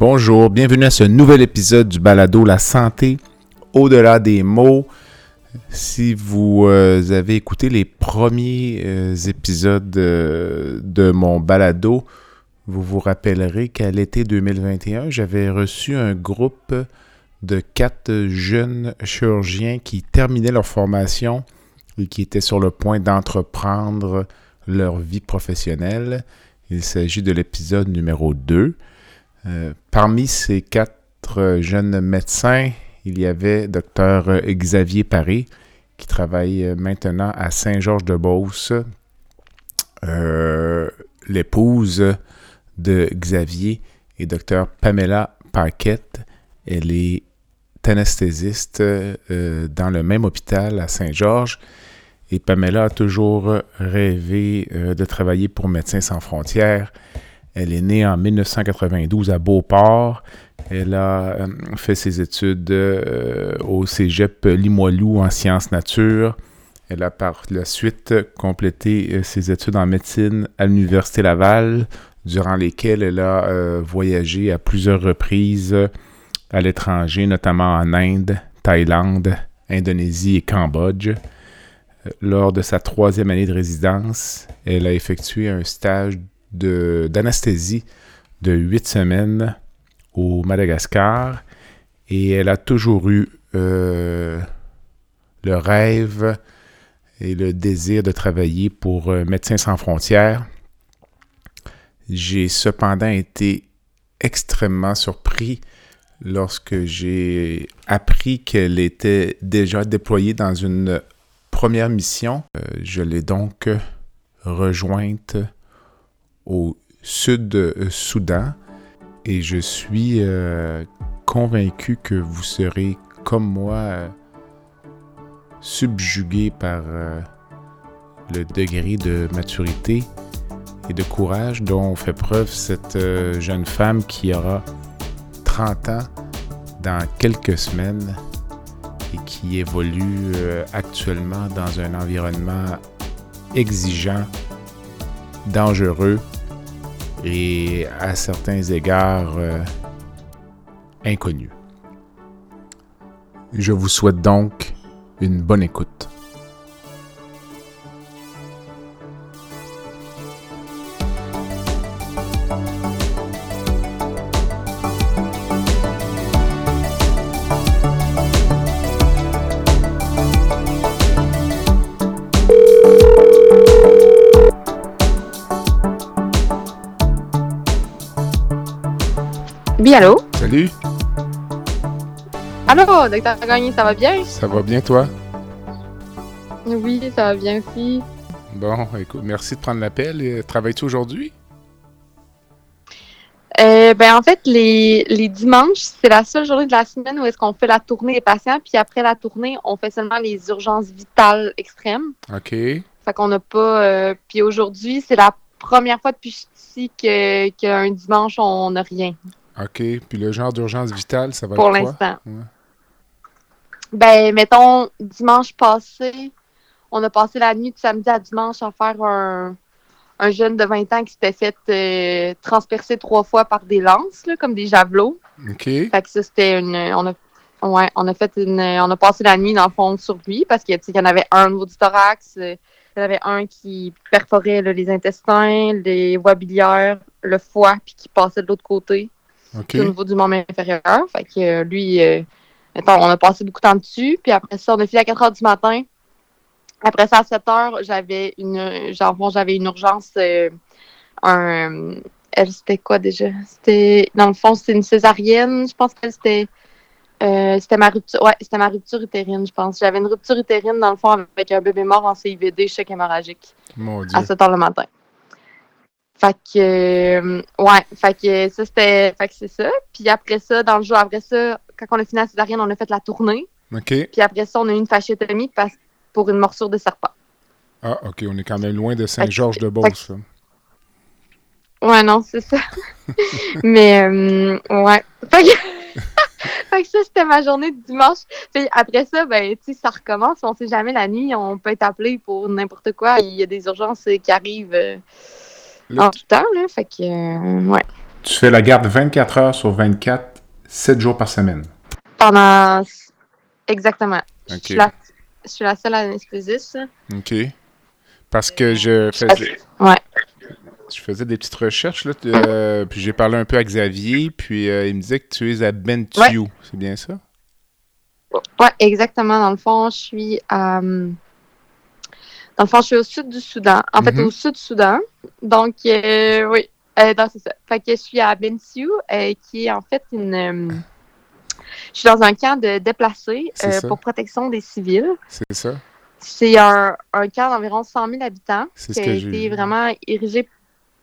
Bonjour, bienvenue à ce nouvel épisode du balado La santé au-delà des mots. Si vous euh, avez écouté les premiers euh, épisodes euh, de mon balado, vous vous rappellerez qu'à l'été 2021, j'avais reçu un groupe de quatre jeunes chirurgiens qui terminaient leur formation et qui étaient sur le point d'entreprendre leur vie professionnelle. Il s'agit de l'épisode numéro 2. Euh, parmi ces quatre jeunes médecins, il y avait Dr Xavier Paré, qui travaille maintenant à Saint-Georges-de-Beauce, euh, l'épouse de Xavier et Dr Pamela Paquette. Elle est anesthésiste euh, dans le même hôpital à Saint-Georges. Et Pamela a toujours rêvé de travailler pour Médecins sans frontières. Elle est née en 1992 à Beauport. Elle a euh, fait ses études euh, au cégep Limoilou en sciences nature. Elle a par la suite complété euh, ses études en médecine à l'Université Laval, durant lesquelles elle a voyagé à plusieurs reprises à l'étranger, notamment en Inde, Thaïlande, Indonésie et Cambodge. Lors de sa troisième année de résidence, elle a effectué un stage d'anesthésie de, huit semaines au Madagascar et elle a toujours eu euh, le rêve et le désir de travailler pour euh, Médecins sans frontières. J'ai cependant été extrêmement surpris lorsque j'ai appris qu'elle était déjà déployée dans une première mission. Euh, je l'ai donc rejointe au Sud-Soudan et je suis euh, convaincu que vous serez, comme moi, euh, subjugué par euh, le degré de maturité et de courage dont fait preuve cette jeune femme qui aura 30 ans dans quelques semaines et qui évolue actuellement dans un environnement exigeant, dangereux et à certains égards euh, inconnus. Je vous souhaite donc une bonne écoute. Oui, allô? Salut. Allô, docteur Gagné, ça va bien? Ça va bien, toi? Oui, ça va bien aussi. Bon, écoute, merci de prendre l'appel. Travailles-tu aujourd'hui? Euh, ben, en fait, les, les dimanches, c'est la seule journée de la semaine où est-ce qu'on fait la tournée des patients, puis après la tournée, on fait seulement les urgences vitales extrêmes. OK. Fait qu'on n'a pas... euh, puis aujourd'hui, c'est la première fois depuis ici que- qu'un dimanche, on n'a rien. OK. Puis le genre d'urgence vitale, ça va Pour être quoi? l'instant. Ouais. Ben, mettons, dimanche passé, on a passé la nuit de samedi à dimanche à faire un, un jeune de 20 ans qui s'était fait euh, transpercer trois fois par des lances, là, comme des javelots. OK. Fait que ça, c'était une. On a, ouais, on a fait une. On a passé la nuit, dans le fond, sur lui parce qu'il y en avait un au niveau du thorax. euh, Il y en avait un qui perforait là, les intestins, les voies biliaires, le foie, puis qui passait de l'autre côté. Au niveau du membre inférieur. Fait que euh, lui, euh, mettons, on a passé beaucoup de temps dessus. Puis après ça, on a fini à 4 heures du matin. Après ça, à 7 heures, j'avais une, genre, bon, j'avais une urgence. euh, un, elle, c'était quoi déjà? C'était, dans le fond, c'était une césarienne. Je pense que c'était, euh, c'était ma rupture, ouais, c'était ma rupture utérine, je pense. J'avais une rupture utérine, dans le fond, avec un bébé mort en CIVD, choc hémorragique Mon Dieu. à 7 heures le matin. Fait que, euh, ouais, fait que ça, c'était, fait que c'est ça. Puis après ça, dans le jour, après ça, quand on a fini la césarienne, on a fait la tournée. OK. Puis après ça, on a eu une fasciectomie parce, pour une morsure de serpent. Ah, OK, on est quand même loin de Saint-Georges-de-Beauce. Ouais, non, c'est ça. Mais, euh, ouais. Fait que... fait que ça, c'était ma journée de dimanche. Puis après ça, ben, tu sais, ça recommence. On sait jamais la nuit, on peut être appelé pour n'importe quoi. Il y a des urgences qui arrivent euh, Là, en tout temps, là. Fait que, euh, ouais. Tu fais la garde 24 heures sur 24, 7 jours par semaine. Pendant. Exactement. Je, suis la... je suis la seule anesthésiste. OK. Parce que je faisais, Ouais. je faisais des petites recherches, là, euh, puis j'ai parlé un peu à Xavier, puis euh, il me disait que tu es à Bentiu. C'est bien ça? Ouais, exactement. Dans le fond, je suis à. Dans le fond, je suis au sud du Soudan. En fait, Mhm. au sud du Soudan. Donc, euh, oui. Euh, c'est ça. Fait que je suis à Bentiu, euh, qui est en fait une. hum, Je suis dans un camp de déplacés euh, pour protection des civils. C'est ça? C'est un, un camp d'environ 100 000 habitants C'est qui a été vraiment érigé,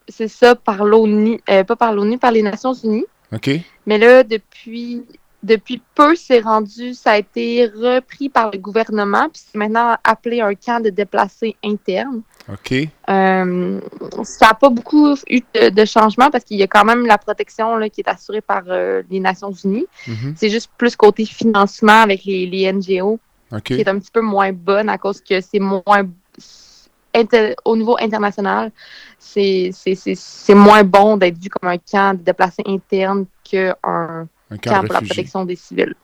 c'est ça, par l'ONU, euh, pas par l'ONU, par les Nations Unies. OK. Mais là, depuis, depuis peu, c'est rendu, ça a été repris par le gouvernement, puis c'est maintenant appelé un camp de déplacés internes. OK. Euh, ça n'a pas beaucoup eu de, de changement parce qu'il y a quand même la protection là, qui est assurée par euh, les Nations Unies. Mhm. C'est juste plus côté financement avec les, les NGO qui est un petit peu moins bonne à cause que c'est moins au niveau international, c'est c'est- c'est- c'est moins bon d'être vu comme un camp de déplacés internes qu'un Un camp pour la protection des civils.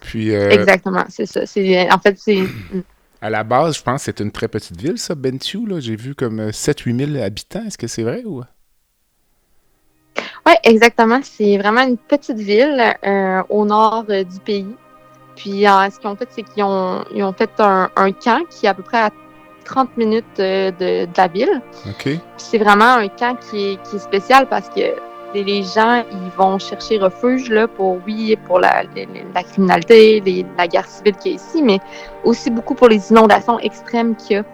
Puis, euh, Exactement, c'est ça. C'est en fait c'est à la base, je pense que c'est une très petite ville, ça, Bentiu. là. J'ai vu comme 7-8 000 habitants. Est-ce que c'est vrai ou... ouais exactement. C'est vraiment une petite ville euh, au nord euh, du pays. Puis euh, ce qu'ils ont fait, c'est qu'ils ont ils ont fait un, un camp qui est à peu près à 30 minutes euh, de, de la ville. OK. C'est vraiment un camp qui est, qui est spécial parce que les, les gens, ils vont chercher refuge là, pour, oui, pour la, la, la criminalité, les- la guerre civile qu'il y a ici, mais aussi beaucoup pour les inondations extrêmes qu'il y a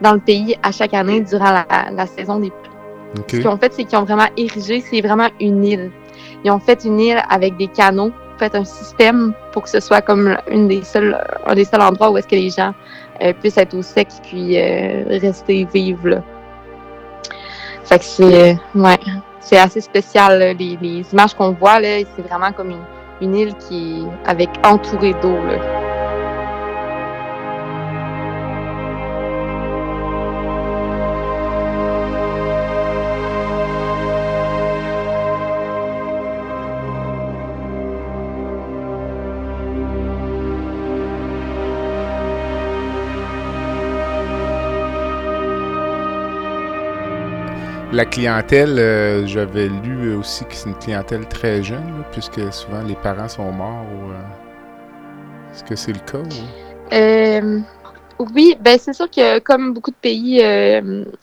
dans le pays à chaque année durant la, la saison des pluies. Ce qu'ils ont fait, c'est qu'ils ont vraiment érigé, c'est vraiment une île. Ils ont fait une île avec des canaux, fait un système pour que ce soit comme une des seuls, un des seuls endroits où est-ce que les gens euh, puissent être au sec puis euh, rester vivre là. Fait que c'est, ouais, c'est assez spécial. Les, images qu'on voit là, c'est vraiment comme une, île qui est avec entourée d'eau. La clientèle, euh, j'avais lu aussi que c'est une clientèle très jeune, là, puisque souvent les parents sont morts. euh, Est-ce que c'est le cas? ou- Euh, oui, ben c'est sûr que comme beaucoup de pays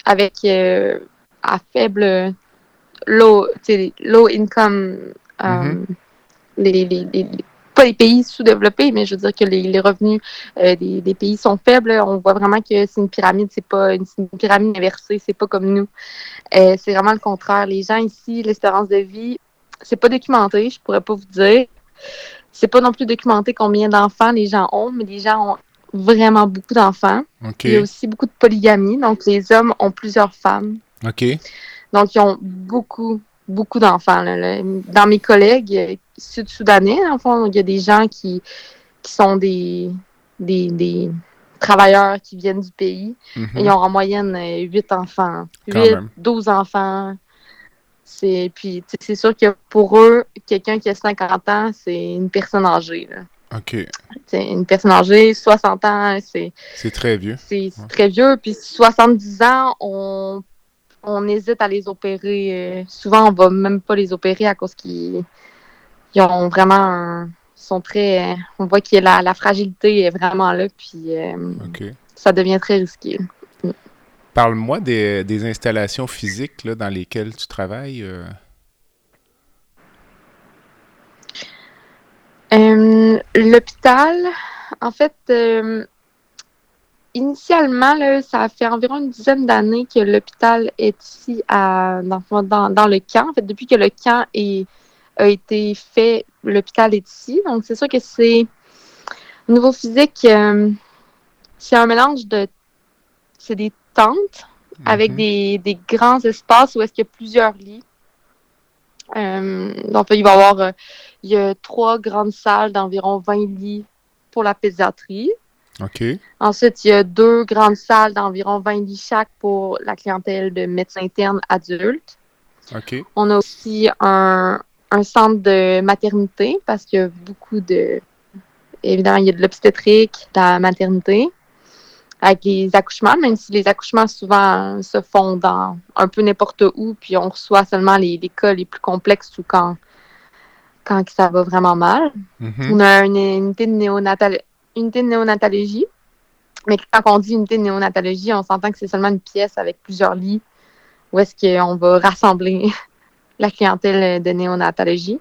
avec à faible low, low income, les- les- les- pas les pays sous-développés, mais je veux dire que les, les revenus euh, des, des pays sont faibles. On voit vraiment que c'est une pyramide, c'est pas une, pyramide inversée, c'est pas comme nous. Euh, c'est vraiment le contraire. Les gens ici, l'espérance de vie, c'est pas documenté, je pourrais pas vous dire. C'est pas non plus documenté combien d'enfants les gens ont, mais les gens ont vraiment beaucoup d'enfants. Il y a aussi beaucoup de polygamie, donc les hommes ont plusieurs femmes. OK. Donc, ils ont beaucoup, beaucoup d'enfants. Dans mes collègues sud-soudanais, en fond, il y a des gens qui, qui sont des, des, des travailleurs qui viennent du pays. Mhm. Ils ont en moyenne euh, 8 enfants. Quand 8, même. 12 enfants. C'est, puis, c'est sûr que pour eux, quelqu'un qui a 50 ans, c'est une personne âgée. là. OK. C'est une personne âgée, 60 ans, c'est, C'est très vieux. c'est c'est Ouais. très vieux. Puis 70 ans, on, on hésite à les opérer. Euh, souvent, on va même pas les opérer à cause qu'ils ils ont vraiment un- sont très. On voit que la, la fragilité est vraiment là, puis euh, ça devient très risqué. Parle-moi des, des installations physiques là, dans lesquelles tu travailles. euh. Euh, L'hôpital, en fait, euh, initialement, là, ça fait environ une dizaine d'années que l'hôpital est ici à, dans, dans, dans, le camp. En fait, depuis que le camp est, a été fait, l'hôpital est ici. Donc, c'est sûr que c'est au niveau physique, euh, c'est un mélange de. C'est des tentes avec Mhm. des, des grands espaces où est-ce qu'il y a plusieurs lits. Euh, donc, il va y avoir euh, il y a trois grandes salles d'environ 20 lits pour la pédiatrie. OK. Ensuite, il y a deux grandes salles d'environ 20 lits chaque pour la clientèle de médecins internes adultes. OK. On a aussi un, un centre de maternité parce qu'il y a beaucoup de. Évidemment, il y a de l'obstétrique, de la maternité, avec les accouchements, même si les accouchements souvent se font dans un peu n'importe où, puis on reçoit seulement les, les cas les plus complexes ou quand, quand ça va vraiment mal. Mhm. On a une unité de, néonatal... unité de néonatologie. Mais quand on dit unité de néonatologie, on s'entend que c'est seulement une pièce avec plusieurs lits où est-ce qu'on va rassembler la clientèle de néonatologie.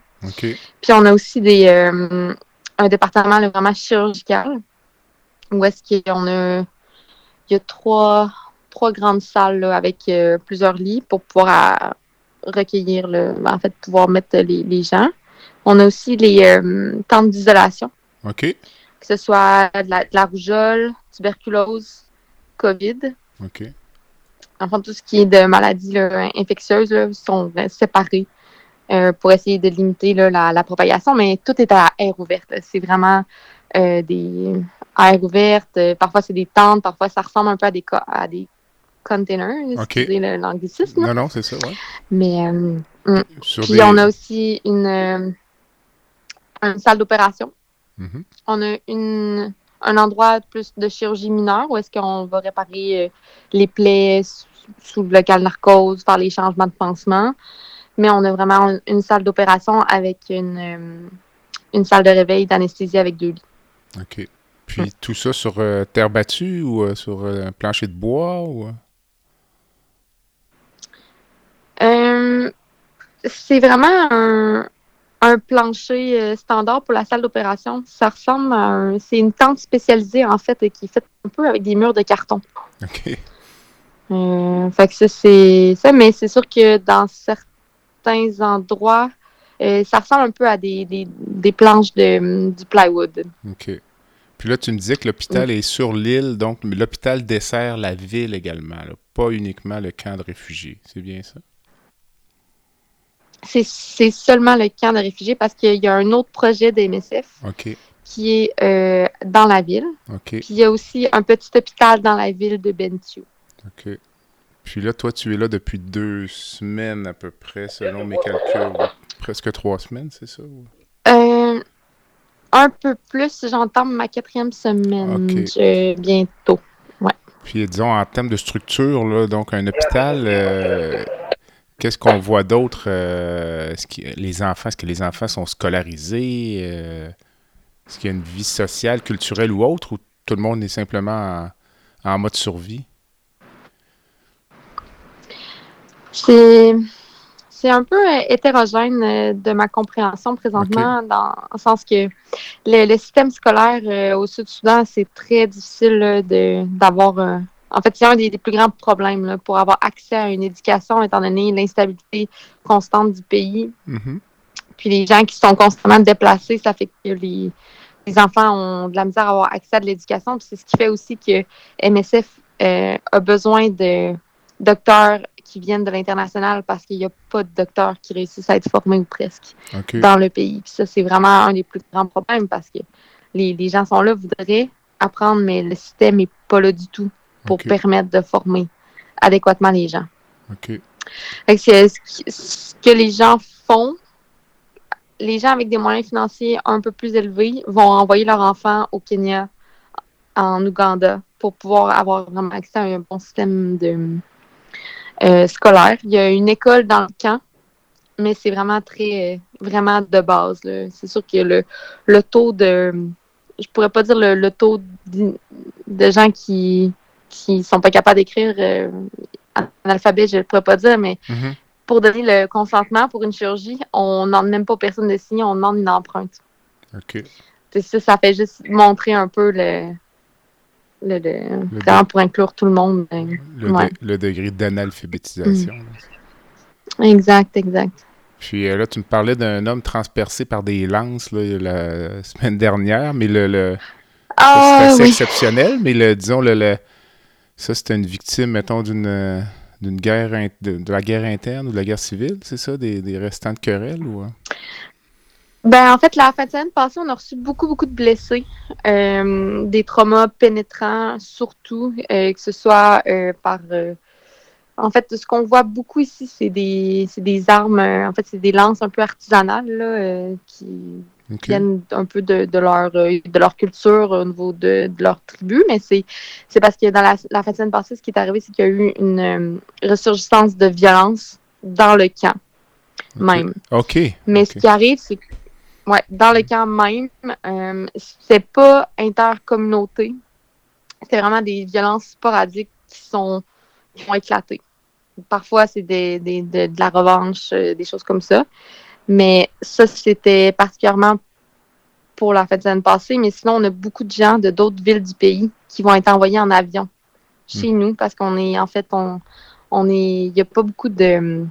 Puis on a aussi des, euh, un département là, vraiment chirurgical où est-ce qu'on a, il y a trois, trois grandes salles là, avec euh, plusieurs lits pour pouvoir euh, recueillir, le, en fait, pouvoir mettre les, les gens. On a aussi les euh, tentes d'isolation, OK. que ce soit de la, de la rougeole, tuberculose, COVID. OK. Enfin, tout ce qui est de maladies là, infectieuses là, sont euh, séparés euh, pour essayer de limiter là, la, la propagation, mais tout est à air ouverte. C'est vraiment euh, des air ouvertes. euh, Parfois, c'est des tentes. Parfois, ça ressemble un peu à des, co- à des containers, Ok. excusez le- l'anglicisme. Non, non, c'est ça. Mais euh, Sur puis des- on a aussi une, une salle d'opération. Mhm. On a une, un endroit plus de chirurgie mineure où est-ce qu'on va réparer euh, les plaies sous, le local narcose, faire les changements de pansement. Mais on a vraiment une, salle d'opération avec une, euh, une salle de réveil d'anesthésie avec deux lits. OK. Puis tout ça sur euh, terre battue ou euh, sur un plancher de bois ou... Euh, c'est vraiment un, un plancher euh, standard pour la salle d'opération. Ça ressemble à un, c'est une tente spécialisée en fait et qui est faite un peu avec des murs de carton. OK. Euh, fait que ça, c'est ça, mais c'est sûr que dans certains endroits, euh, ça ressemble un peu à des, des, des planches de, du plywood. OK. Puis là, tu me disais que l'hôpital est sur l'île, donc l'hôpital dessert la ville également, là, pas uniquement le camp de réfugiés. C'est bien ça? C'est, seulement le camp de réfugiés parce qu'il y a un autre projet de MSF OK. qui est euh, dans la ville. Puis il y a aussi un petit hôpital dans la ville de Bentiu. OK. Puis là, toi, tu es là depuis deux semaines à peu près, selon mes calculs. Presque trois semaines, c'est ça? Euh, un peu plus, j'entame ma quatrième semaine je- bientôt. Puis disons, en termes de structure, là, donc un hôpital, euh, qu'est-ce qu'on voit d'autre? euh, est-ce que les enfants, est-ce que les enfants sont scolarisés? euh, est-ce qu'il y a une vie sociale, culturelle ou autre, ou tout le monde est simplement en, en mode survie? C'est c'est un peu euh, hétérogène de ma compréhension présentement, dans le sens que le, le système scolaire euh, au Sud-Soudan, c'est très difficile d'avoir. En fait, c'est un des, des plus grands problèmes là, pour avoir accès à une éducation, étant donné l'instabilité constante du pays. Mhm. Puis les gens qui sont constamment déplacés, ça fait que les, les enfants ont de la misère à avoir accès à de l'éducation. Puis c'est ce qui fait aussi que MSF euh, a besoin de docteurs qui viennent de l'international parce qu'il n'y a pas de docteurs qui réussissent à être formés ou presque dans le pays. Puis ça, c'est vraiment un des plus grands problèmes parce que les, les gens sont là, voudraient apprendre, mais le système n'est pas là du tout pour permettre de former adéquatement les gens. OK. Fait que c'est- ce que les gens font, les gens avec des moyens financiers un peu plus élevés vont envoyer leurs enfants au Kenya, en Ouganda, pour pouvoir avoir vraiment accès à un bon système de, euh, scolaire. Il y a une école dans le camp, mais c'est vraiment très, euh, vraiment de base. C'est sûr que le, le taux de, je pourrais pas dire le, le taux de gens qui qui sont pas capables d'écrire euh, en alphabet, je ne pourrais pas dire, mais Mhm. pour donner le consentement pour une chirurgie, on n'en demande pas personne de signer, on demande une empreinte. OK. Ça, ça fait juste montrer un peu le, le, le, vraiment pour inclure tout le monde. Ben, le, ouais. de, le, degré d'analphabétisation. Mm. Exact, exact. Puis euh, là, tu me parlais d'un homme transpercé par des lances là, la semaine dernière, mais le, le Ah, c'est assez oui. exceptionnel, mais le, disons, le, le- ça, c'était une victime, mettons, d'une euh, d'une guerre, de, la guerre interne ou de la guerre civile, c'est ça, des, des restants de querelles ou... euh? Ben, en fait, la fin de semaine passée, on a reçu beaucoup, beaucoup de blessés, euh, des traumas pénétrants, surtout, que ce soit par. en fait, ce qu'on voit beaucoup ici, c'est des, des armes, en fait, c'est des lances un peu artisanales, là, qui Ok. viennent un peu de, de leur, euh, de leur culture au niveau de, de leur tribu, mais c'est, parce que dans la, la fin de semaine passée, ce qui est arrivé, c'est qu'il y a eu une euh, ressurgence de violence dans le camp même. OK. Mais ce qui arrive, c'est que ouais, dans le camp même, euh, c'est pas intercommunauté. C'est vraiment des violences sporadiques qui sont qui ont éclaté. Parfois, c'est des, des- de, de la revanche, euh, des choses comme ça. Mais ça, c'était particulièrement pour la fête de semaine passée. Mais sinon, on a beaucoup de gens de d'autres villes du pays qui vont être envoyés en avion chez nous parce qu'on est, en fait, on, on est, il n'y a pas beaucoup de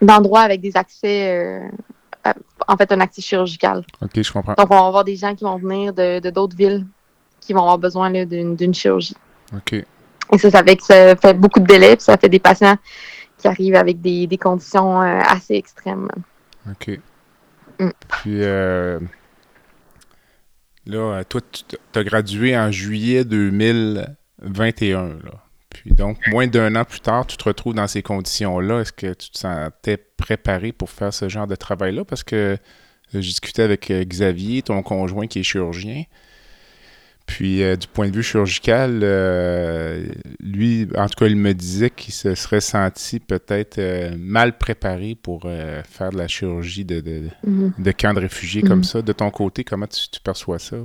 d'endroits avec des accès, euh, à- en fait, un accès chirurgical. OK, je comprends. Donc, on va avoir des gens qui vont venir de d'autres villes qui vont avoir besoin là, d'une d'une chirurgie. OK. Et ça, ça fait que ça fait beaucoup de délais, puis ça fait des patients qui arrivent avec des, des conditions euh, assez extrêmes. OK. Mm. Puis euh, là, toi, tu as gradué en juillet 2021. Là. Puis donc, moins d'un an plus tard, tu te retrouves dans ces conditions-là. Est-ce que tu te sentais préparé pour faire ce genre de travail-là? Parce que euh, j'ai discuté avec euh, Xavier, ton conjoint qui est chirurgien. Puis, euh, du point de vue chirurgical, euh, lui, en tout cas, il me disait qu'il se serait senti peut-être euh, mal préparé pour faire de la chirurgie de, de, Mhm. de camp de réfugiés comme Mhm. ça. De ton côté, comment tu, tu perçois ça?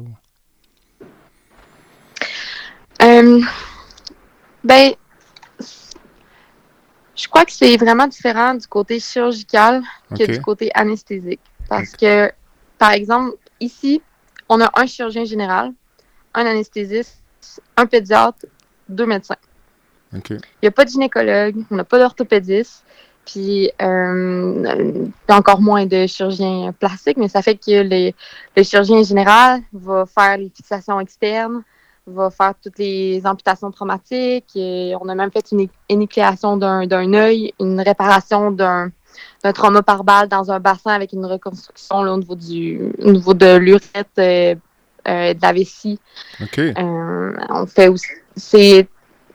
Ben, je crois que c'est vraiment différent du côté chirurgical que du côté anesthésique. Parce que, par exemple, ici, on a un chirurgien général, un anesthésiste, un pédiatre, deux médecins. Il n'y a pas de gynécologue, on n'a pas d'orthopédiste, puis euh, encore moins de chirurgien plastique, mais ça fait que les- le chirurgien général va faire les fixations externes, va faire toutes les amputations traumatiques. Et on a même fait une énucléation d'un d'un œil, une réparation d'un d'un trauma par balle dans un bassin avec une reconstruction là, au niveau du au niveau de l'urètre, euh, euh, de la vessie. Euh, on fait aussi. C'est,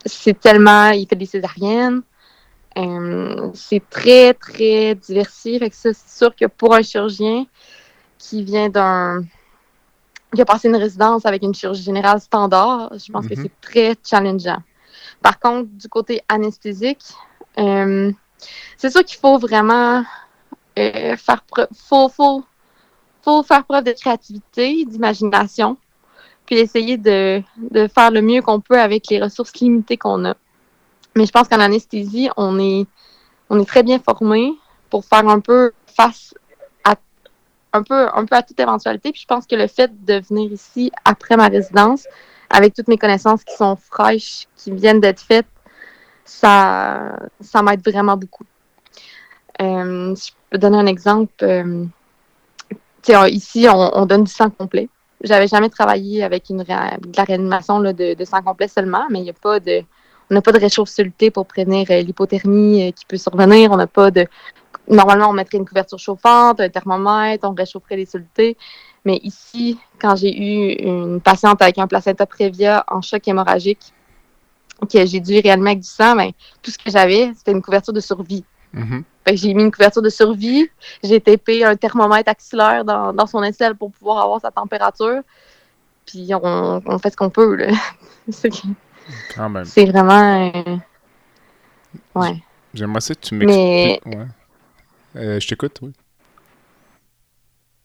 c'est tellement. Il fait des césariennes. Euh, c'est très, très diversifié. Fait que ça, c'est sûr que pour un chirurgien qui vient d'un. qui a passé une résidence avec une chirurgie générale standard, je pense que Mhm. c'est très challengeant. Par contre, du côté anesthésique, euh, c'est sûr qu'il faut vraiment euh, faire preuve. Faut, faut, faut faire preuve de créativité, d'imagination puis essayer de, de faire le mieux qu'on peut avec les ressources limitées qu'on a. Mais je pense qu'en anesthésie, on est, on est très bien formé pour faire un peu face à un peu, un peu à toute éventualité. Puis je pense que le fait de venir ici après ma résidence, avec toutes mes connaissances qui sont fraîches, qui viennent d'être faites, ça, ça m'aide vraiment beaucoup. Euh, si je peux donner un exemple, euh, ici, on, on donne du sang complet. J'avais jamais travaillé avec de la réanimation là, de, sang complet seulement, mais il y a pas de, on n'a pas de réchauffe soluté pour prévenir euh, l'hypothermie euh, qui peut survenir. On n'a pas de, normalement, on mettrait une couverture chauffante, un thermomètre, on réchaufferait les solutés. Mais ici, quand j'ai eu une patiente avec un placenta prévia en choc hémorragique, que j'ai dû réanimer avec du sang, ben, tout ce que j'avais, c'était une couverture de survie. Mhm. Que j'ai mis une couverture de survie, j'ai tapé un thermomètre axillaire dans, dans son aisselle pour pouvoir avoir sa température. Puis on, on fait ce qu'on peut. là. C'est vraiment. euh, Ouais. J'aimerais ça que tu Mais- m'expliques. Ouais. Euh, je t'écoute, oui.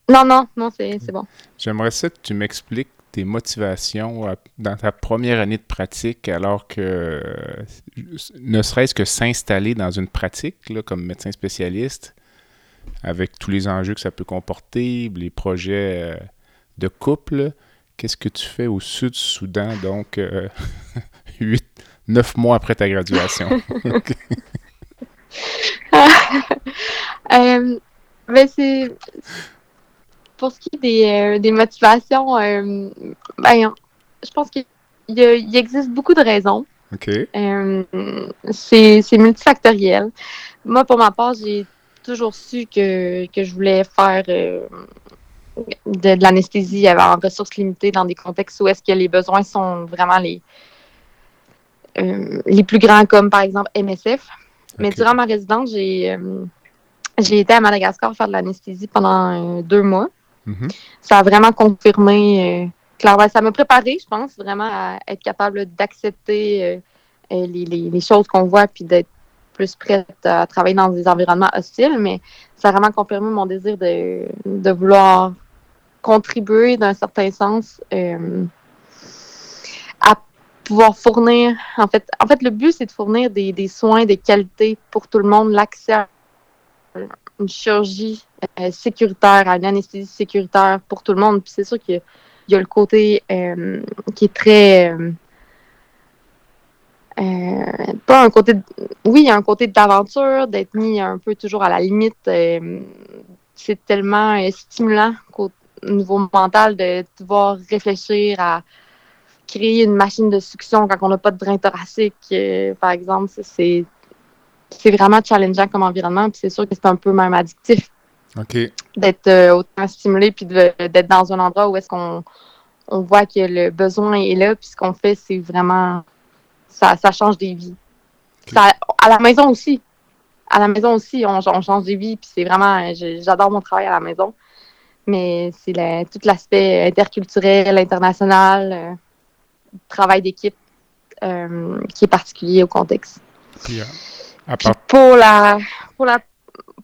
Non, non, non, c'est c'est bon. J'aimerais ça que tu m'expliques tes motivations euh, dans ta première année de pratique, alors que euh, ne serait-ce que s'installer dans une pratique là, comme médecin spécialiste, avec tous les enjeux que ça peut comporter, les projets euh, de couple. qu'est-ce que tu fais au Sud-Soudan, donc euh, huit, neuf mois après ta graduation? euh, ben c'est pour ce qui est des, euh, des motivations, euh, ben, je pense qu'il il existe beaucoup de raisons. OK. Euh, c'est multifactoriel. Moi, pour ma part, j'ai toujours su que, que je voulais faire de, de l'anesthésie en ressources limitées dans des contextes où est-ce que les besoins sont vraiment les, euh, les plus grands, comme par exemple MSF. Mais durant ma résidence, j'ai euh, été à Madagascar faire de l'anesthésie pendant euh, deux mois. Mhm. Ça a vraiment confirmé, euh, ça m'a préparé, je pense, vraiment à être capable d'accepter euh, euh, les, choses qu'on voit puis d'être plus prête à travailler dans des environnements hostiles. Mais ça a vraiment confirmé mon désir de, de vouloir contribuer d'un certain sens euh, à pouvoir fournir. En fait, en fait le but, c'est de fournir des, des soins de qualité pour tout le monde, l'accès à une chirurgie euh, sécuritaire, une anesthésie sécuritaire pour tout le monde. Puis c'est sûr qu'il y y a le côté euh, qui est très. euh, pas un côté. oui, il y a un côté d'aventure, d'être mis un peu toujours à la limite. c'est tellement stimulant qu'au niveau mental de devoir réfléchir à créer une machine de succion quand on n'a pas de drain thoracique, par exemple. C'est c'est vraiment challengeant comme environnement. Puis c'est sûr que c'est un peu même addictif d'être euh, autant stimulé puis d'être dans un endroit où est-ce qu'on on voit que le besoin est là puis ce qu'on fait c'est vraiment ça, ça change des vies. Ça- à la maison aussi. À la maison aussi on, on change des vies puis c'est vraiment j'adore mon travail à la maison. Mais c'est la- tout l'aspect interculturel international euh, travail d'équipe euh, qui est particulier au contexte part- pour la pour la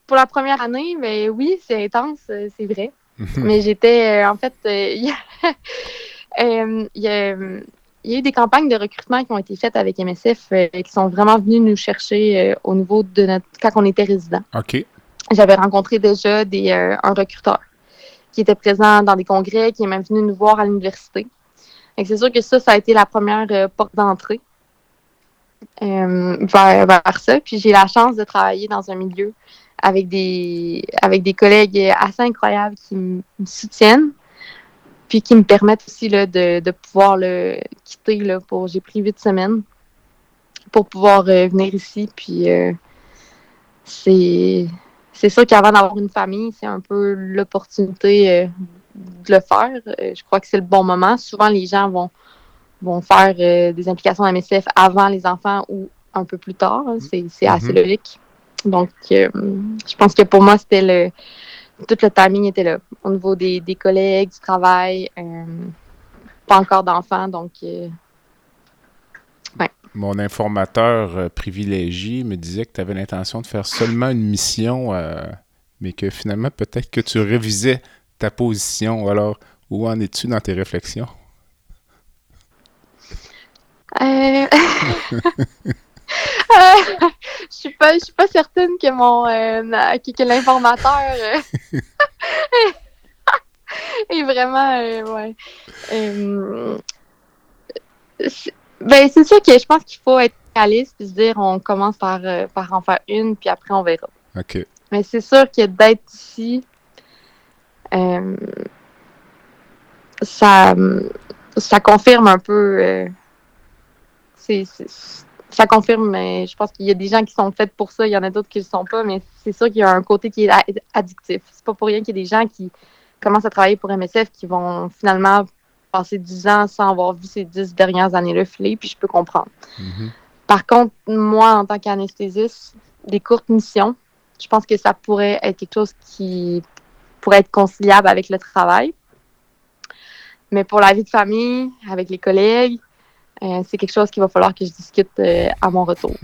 pour la première année, ben oui, c'est intense, euh, c'est vrai. Mais j'étais euh, en fait euh, il y euh, y, a, euh, il y a eu des campagnes de recrutement qui ont été faites avec MSF euh, qui sont vraiment venus nous chercher au niveau de notre quand on était résident. OK. J'avais rencontré déjà des, un recruteur qui était présent dans des congrès, qui est même venu nous voir à l'université. C'est sûr que ça, ça a été la première porte d'entrée euh, vers, ça. Puis j'ai la chance de travailler dans un milieu avec des, avec des collègues assez incroyables qui me soutiennent, puis qui me permettent aussi là, de, de pouvoir le quitter. Là, pour, j'ai pris huit semaines pour pouvoir euh, venir ici. Puis euh, c'est c'est sûr qu'avant d'avoir une famille, c'est un peu l'opportunité euh, de le faire. Je crois que c'est le bon moment. Souvent, les gens vont, vont faire euh, des implications à MSF avant les enfants ou un peu plus tard. hein. C'est c'est assez logique. Donc, euh, je pense que pour moi, c'était le. Tout le timing était là. Au niveau des, des collègues, du travail, euh, pas encore d'enfants. Donc, euh, Mon informateur privilégié me disait que tu avais l'intention de faire seulement une mission, mais que finalement, peut-être que tu révisais ta position. Alors, où en es-tu dans tes réflexions? Euh... Euh, je suis pas, je suis pas certaine que mon, euh, que, que l'informateur euh, est vraiment, euh, ouais. C'est- ben c'est sûr que je pense qu'il faut être réaliste et se dire on commence par, par en faire une puis après on verra. OK. Mais c'est sûr que d'être ici, ça, ça confirme un peu. C'est- ça confirme, mais je pense qu'il y a des gens qui sont faits pour ça, il y en a d'autres qui ne le sont pas, mais c'est sûr qu'il y a un côté qui est addictif. C'est pas pour rien qu'il y a des gens qui commencent à travailler pour MSF qui vont finalement passer 10 ans sans avoir vu ces 10 dernières années-là filer, puis je peux comprendre. Mhm. Par contre, moi, en tant qu'anesthésiste, des courtes missions, je pense que ça pourrait être quelque chose qui pourrait être conciliable avec le travail. Mais pour la vie de famille, avec les collègues, euh, c'est quelque chose qu'il va falloir que je discute euh, à mon retour.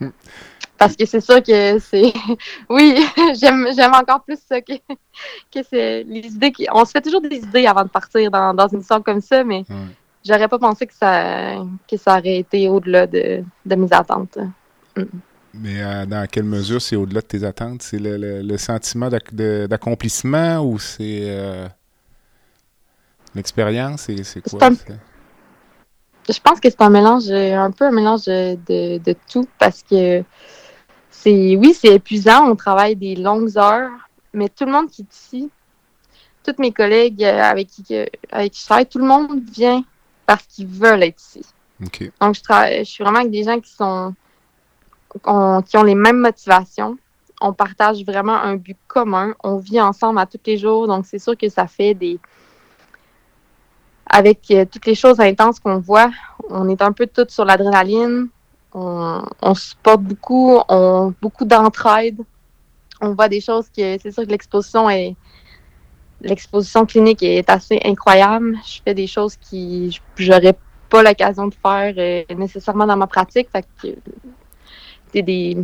Mm. Parce que c'est sûr que c'est. Oui, j'aime j'aime encore plus ça que, que c'est les idées. Qui... On se fait toujours des idées avant de partir dans, dans une mission comme ça, mais Ouais. j'aurais pas pensé que ça, que ça aurait été au-delà de, de mes attentes. Mais euh, dans quelle mesure c'est au-delà de tes attentes? C'est le, le- le sentiment d'accomplissement ou c'est... L'expérience, c'est c'est quoi? Je pense que c'est un mélange, euh, un peu un mélange de, de- tout parce que c'est, oui, c'est épuisant, on travaille des longues heures, mais tout le monde qui est ici, tous mes collègues euh, avec qui, avec qui je travaille, tout le monde vient parce qu'ils veulent être ici. Donc, je, travaille, je suis vraiment avec des gens qui sont qui ont les mêmes motivations. On partage vraiment un but commun. On vit ensemble à tous les jours. Donc, c'est sûr que ça fait des. Avec euh, toutes les choses intenses qu'on voit, on est un peu toutes sur l'adrénaline. On, on supporte beaucoup. On beaucoup d'entraide. On voit des choses que c'est sûr que l'exposition est. L'exposition clinique est assez incroyable. Je fais des choses qui j'aurais pas l'occasion de faire euh, nécessairement dans ma pratique. Fait que euh, c'est des,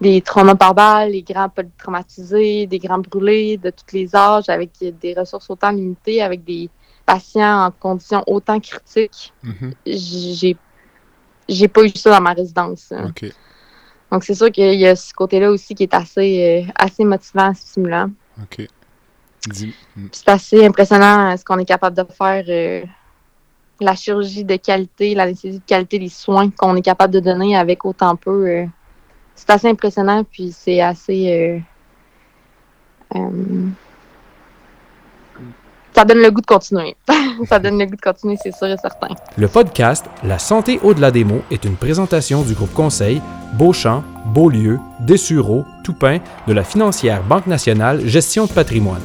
des traumas par balle, des grands polytraumatisés, des grands brûlés de tous les âges, avec des ressources autant limitées, avec des patients en conditions autant critiques. Mhm. J'ai j'ai pas eu ça dans ma résidence. hein. Donc c'est sûr qu'il y a ce côté-là aussi qui est assez, euh, assez motivant, stimulant. OK. Mm. C'est assez impressionnant euh, ce qu'on est capable de faire. euh, la chirurgie de qualité, l'anesthésie de qualité, les soins qu'on est capable de donner avec autant peu. euh, c'est assez impressionnant, puis c'est assez. Ça donne le goût de continuer. ça donne le goût de continuer, c'est sûr et certain. Le podcast La santé au-delà des mots est une présentation du groupe conseil Beauchamp, Beaulieu, Dessureau, Toupin de la financière Banque nationale Gestion de patrimoine.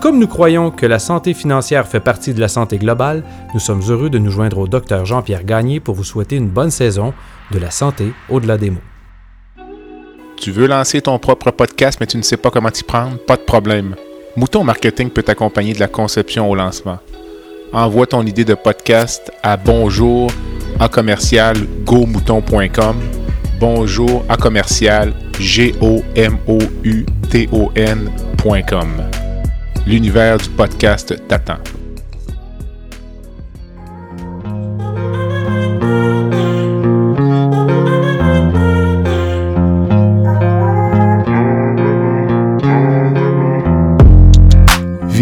Comme nous croyons que la santé financière fait partie de la santé globale, nous sommes heureux de nous joindre au docteur Jean-Pierre Gagné pour vous souhaiter une bonne saison de la santé au-delà des mots. Tu veux lancer ton propre podcast, mais tu ne sais pas comment t'y prendre? Pas de problème. Mouton Marketing peut t'accompagner de la conception au lancement. Envoie ton idée de podcast à bonjour à commercial gomouton.com. Bonjour à commercial g. L'univers du podcast t'attend.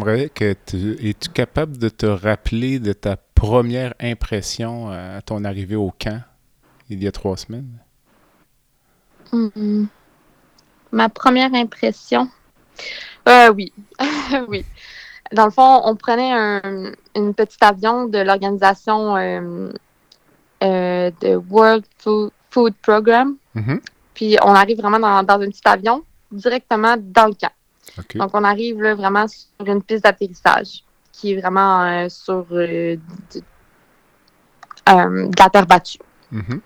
J'aimerais que tu es-tu capable de te rappeler de ta première impression euh, à ton arrivée au camp il y a trois semaines? Mhm. Ma première impression? Euh, oui. oui. Dans le fond, on prenait un, une petite avion de l'organisation euh, euh, de World Food, Food Program. Mhm. Puis on arrive vraiment dans, dans un petit avion directement dans le camp. Donc on arrive là, vraiment sur une piste d'atterrissage qui est vraiment euh, sur euh, euh, de la terre battue. Mhm.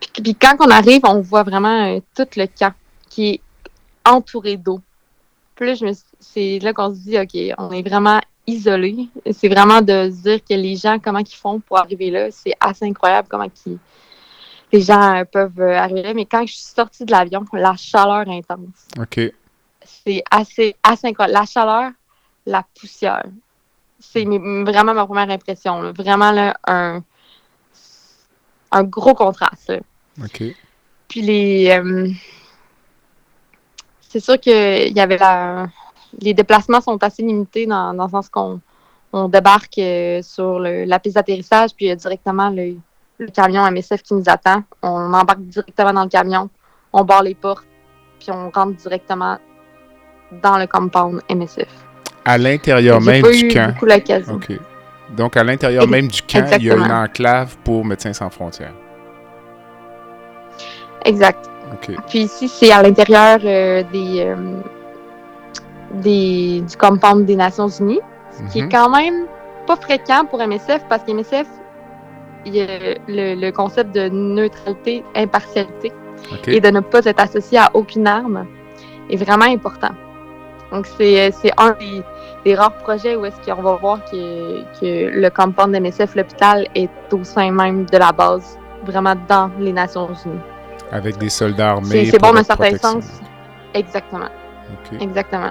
Puis, puis quand on arrive, on voit vraiment tout le camp qui est entouré d'eau. Puis là, c'est là qu'on se dit, OK, on est vraiment isolé. C'est vraiment de se dire que les gens, comment ils font pour arriver là, c'est assez incroyable comment les gens peuvent arriver là. Mais quand je suis sortie de l'avion, la chaleur intense, OK. C'est assez, assez incroyable. La chaleur, la poussière. C'est vraiment ma première impression. là. Vraiment là, un, un gros contraste. là. OK. Puis les. euh, c'est sûr que il y avait la. Les déplacements sont assez limités dans, dans le sens qu'on on débarque euh, sur le- la piste d'atterrissage, puis il y a directement le, le camion MSF qui nous attend. On embarque directement dans le camion, on barre les portes, puis on rentre directement dans le compound MSF. À l'intérieur même pas du eu camp. beaucoup l'occasion. OK. Donc, à l'intérieur même du camp, il y a une enclave pour Médecins sans frontières. Exact. Puis ici, c'est à l'intérieur euh, des, euh, des du compound des Nations Unies. qui Mhm. est quand même pas fréquent pour MSF parce qu'MSF, il y a le, le concept de neutralité, impartialité. Et de ne pas être associé à aucune arme est vraiment important. Donc, c'est c'est un des, des rares projets où est-ce qu'on va voir que, que le compound MSF, l'hôpital, est au sein même de la base, vraiment dans les Nations Unies. Avec des soldats armés. C'est bon d'un votre certain sens. Exactement, exactement.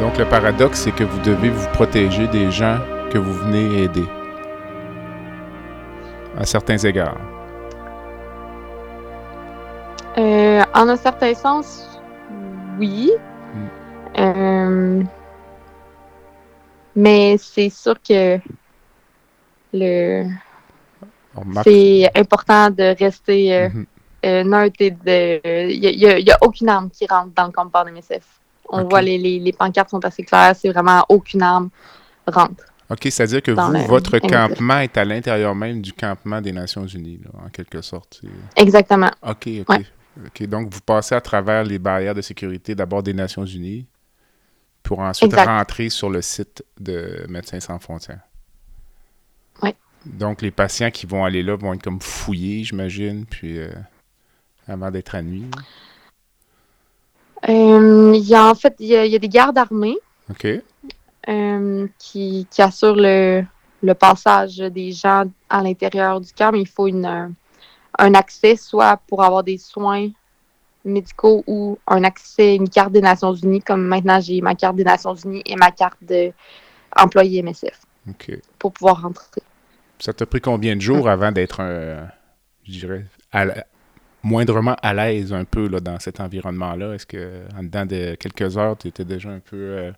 Donc, le paradoxe, c'est que vous devez vous protéger des gens que vous venez aider. À certains égards. Euh, en un certain sens, oui. Euh, mais c'est sûr que le c'est important de rester euh, Mhm. neutre et de. Il n'y a, aucune arme qui rentre dans le compound MSF. On voit les, les, les pancartes sont assez claires, c'est vraiment aucune arme rentre. OK, c'est-à-dire que vous, le votre campement est à l'intérieur même du campement des Nations Unies, là, en quelque sorte. Exactement. OK, OK. Ouais. OK, donc vous passez à travers les barrières de sécurité d'abord des Nations Unies pour ensuite Exact. rentrer sur le site de Médecins sans frontières. Ouais. Donc les patients qui vont aller là vont être comme fouillés, j'imagine, puis euh, avant d'être admis. Euh, Il y a en fait il y a, il y a des gardes armés OK. euh, qui, qui assurent le, le passage des gens à l'intérieur du camp, mais il faut une, un accès soit pour avoir des soins médicaux ou un accès, une carte des Nations Unies, comme maintenant j'ai ma carte des Nations Unies et ma carte d'employé MSF pour pouvoir rentrer. Ça t'a pris combien de jours avant d'être, un, je dirais, à la- moindrement à l'aise un peu là, dans cet environnement-là? Est-ce que en dedans de quelques heures, tu étais déjà un peu euh,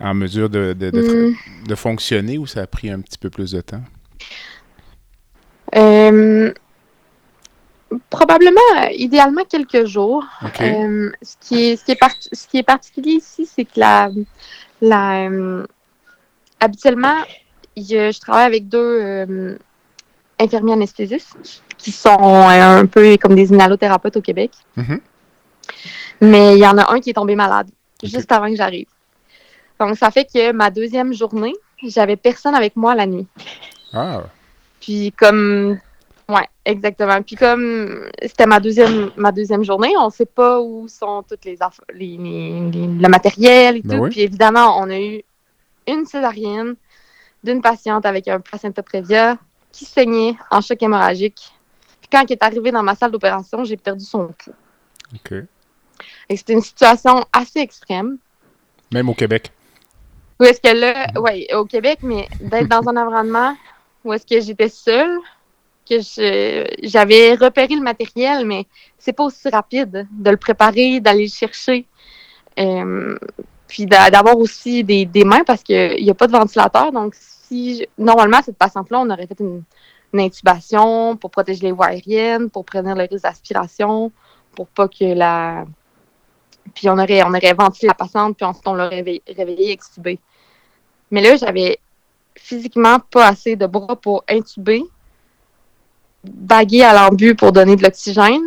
en mesure de, de, de, de fonctionner ou ça a pris un petit peu plus de temps? Euh, probablement, euh, idéalement, quelques jours. Euh, ce, qui est, ce, qui est ce qui est particulier ici, c'est que la, la, habituellement, a- je travaille avec deux infirmiers anesthésistes qui sont euh, un peu comme des inhalothérapeutes au Québec. Mhm. Mais il y en a un qui est tombé malade juste avant que j'arrive. Donc, ça fait que ma deuxième journée, j'avais personne avec moi la nuit. Ah, Puis comme ouais, exactement. Puis comme c'était ma deuxième ma deuxième journée, on sait pas où sont toutes les les, les- les- le matériel et Ben tout. oui. Puis évidemment, on a eu une césarienne d'une patiente avec un placenta prévia qui saignait en choc hémorragique. Quand elle est arrivée dans ma salle d'opération, j'ai perdu son pouls. OK. Et c'était une situation assez extrême. Même au Québec. Où est-ce que là, ouais, au Québec, mais d'être dans un environnement où est-ce que j'étais seule, que j'avais repéré le matériel, mais c'est pas aussi rapide de le préparer, d'aller le chercher. Euh, puis d'a- d'avoir aussi des, des mains parce qu'il n'y a pas de ventilateur. Donc, si je- normalement, cette patiente-là, on aurait fait une intubation pour protéger les voies aériennes, pour prévenir le risque d'aspiration, pour pas que la. Puis on aurait, on aurait ventilé la patiente, puis ensuite on l'aurait réveillée, extubée. Mais là, j'avais physiquement pas assez de bras pour intuber, baguer à l'embu pour donner de l'oxygène,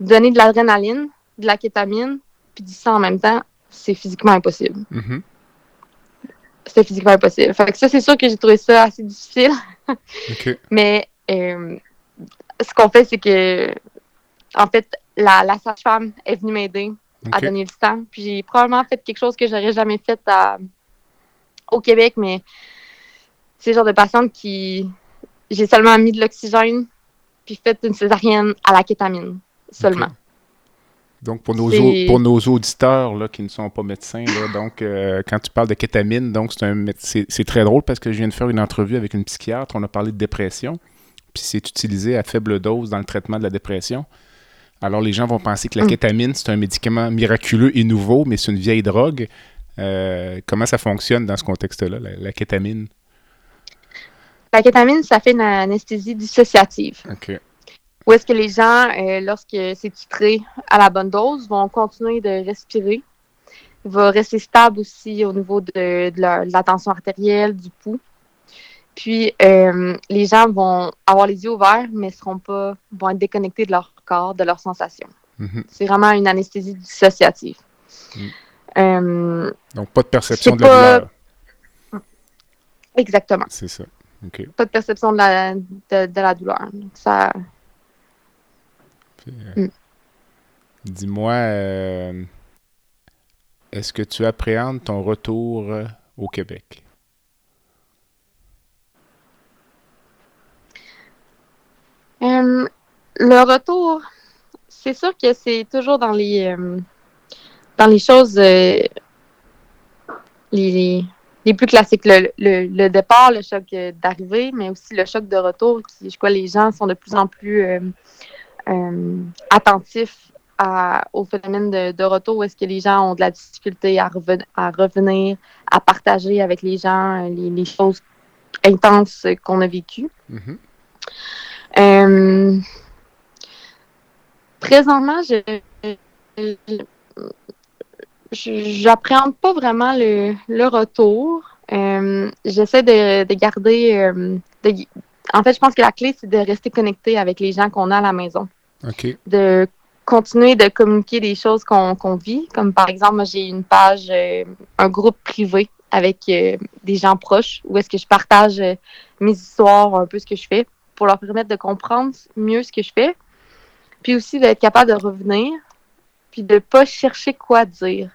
donner de l'adrénaline, de la kétamine, puis du sang en même temps. C'est physiquement impossible. Mhm. C'était physiquement impossible. Fait que ça, c'est sûr que j'ai trouvé ça assez difficile. Mais euh, ce qu'on fait, c'est que, en fait, la, la sage-femme est venue m'aider à donner du sang. Puis j'ai probablement fait quelque chose que j'aurais jamais fait à- au Québec, mais c'est le genre de patiente qui. J'ai seulement mis de l'oxygène, puis fait une césarienne à la kétamine seulement. Donc, pour nos, pour nos auditeurs là, qui ne sont pas médecins, là, donc, euh, quand tu parles de kétamine, donc c'est un méde- c'est c'est très drôle parce que je viens de faire une entrevue avec une psychiatre. On a parlé de dépression, puis c'est utilisé à faible dose dans le traitement de la dépression. Alors, les gens vont penser que la Mm. kétamine, c'est un médicament miraculeux et nouveau, mais c'est une vieille drogue. Euh, comment ça fonctionne dans ce contexte-là, la, la kétamine? La kétamine, ça fait une anesthésie dissociative. OK. Où est-ce que les gens, euh, lorsque c'est titré à la bonne dose, vont continuer de respirer, va rester stable aussi au niveau de, de la, de la tension artérielle, du pouls. Puis euh, les gens vont avoir les yeux ouverts, mais seront pas, vont être déconnectés de leur corps, de leurs sensations. Mhm. C'est vraiment une anesthésie dissociative. Mm. Euh, Donc, pas de perception de la pas- douleur. exactement. C'est ça. OK. Pas de perception de la, de, de la douleur. Donc, ça, Mm. Dis-moi, euh, est-ce que tu appréhendes ton retour au Québec? Euh, le retour, c'est sûr que c'est toujours dans les euh, dans les choses euh, les, les plus classiques. Le, le- le départ, le choc d'arrivée, mais aussi le choc de retour, qui, je crois, les gens sont de plus en plus euh, attentifs à- au phénomène de, de retour, où est-ce que les gens ont de la difficulté à, reven- à revenir, à partager avec les gens euh, les, les choses intenses qu'on a vécues. Mhm. Euh, présentement, je j'appréhende pas vraiment le, le retour. Euh, J'essaie de, de garder. de- en fait, je pense que la clé, c'est de rester connecté avec les gens qu'on a à la maison. OK. De continuer de communiquer des choses qu'on vit. Comme par exemple, moi, j'ai une page, euh, un groupe privé avec euh, des gens proches où est-ce que je partage euh, mes histoires, un peu ce que je fais, pour leur permettre de comprendre mieux ce que je fais. Puis aussi d'être capable de revenir, puis de pas chercher quoi dire.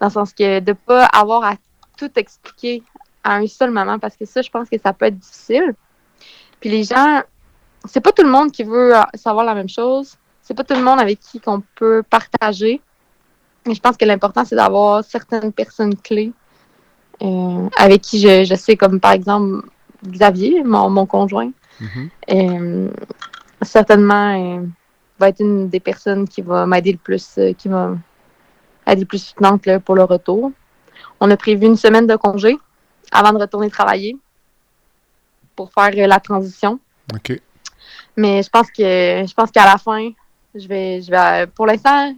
Dans le sens que de pas avoir à tout expliquer à un seul moment, parce que ça, je pense que ça peut être difficile. Puis les gens, c'est pas tout le monde qui veut euh, savoir la même chose. C'est pas tout le monde avec qui qu'on peut partager. Mais je pense que l'important, c'est d'avoir certaines personnes clés euh, avec qui je, je sais, comme par exemple Xavier, mon, mon conjoint, Mhm. euh, certainement euh, va être une des personnes qui va m'aider le plus, qui va être le plus soutenante là, pour le retour. On a prévu une semaine de congé avant de retourner travailler pour faire euh, la transition. OK. Mais je pense que je pense qu'à la fin, je vais, je vais. Pour l'instant,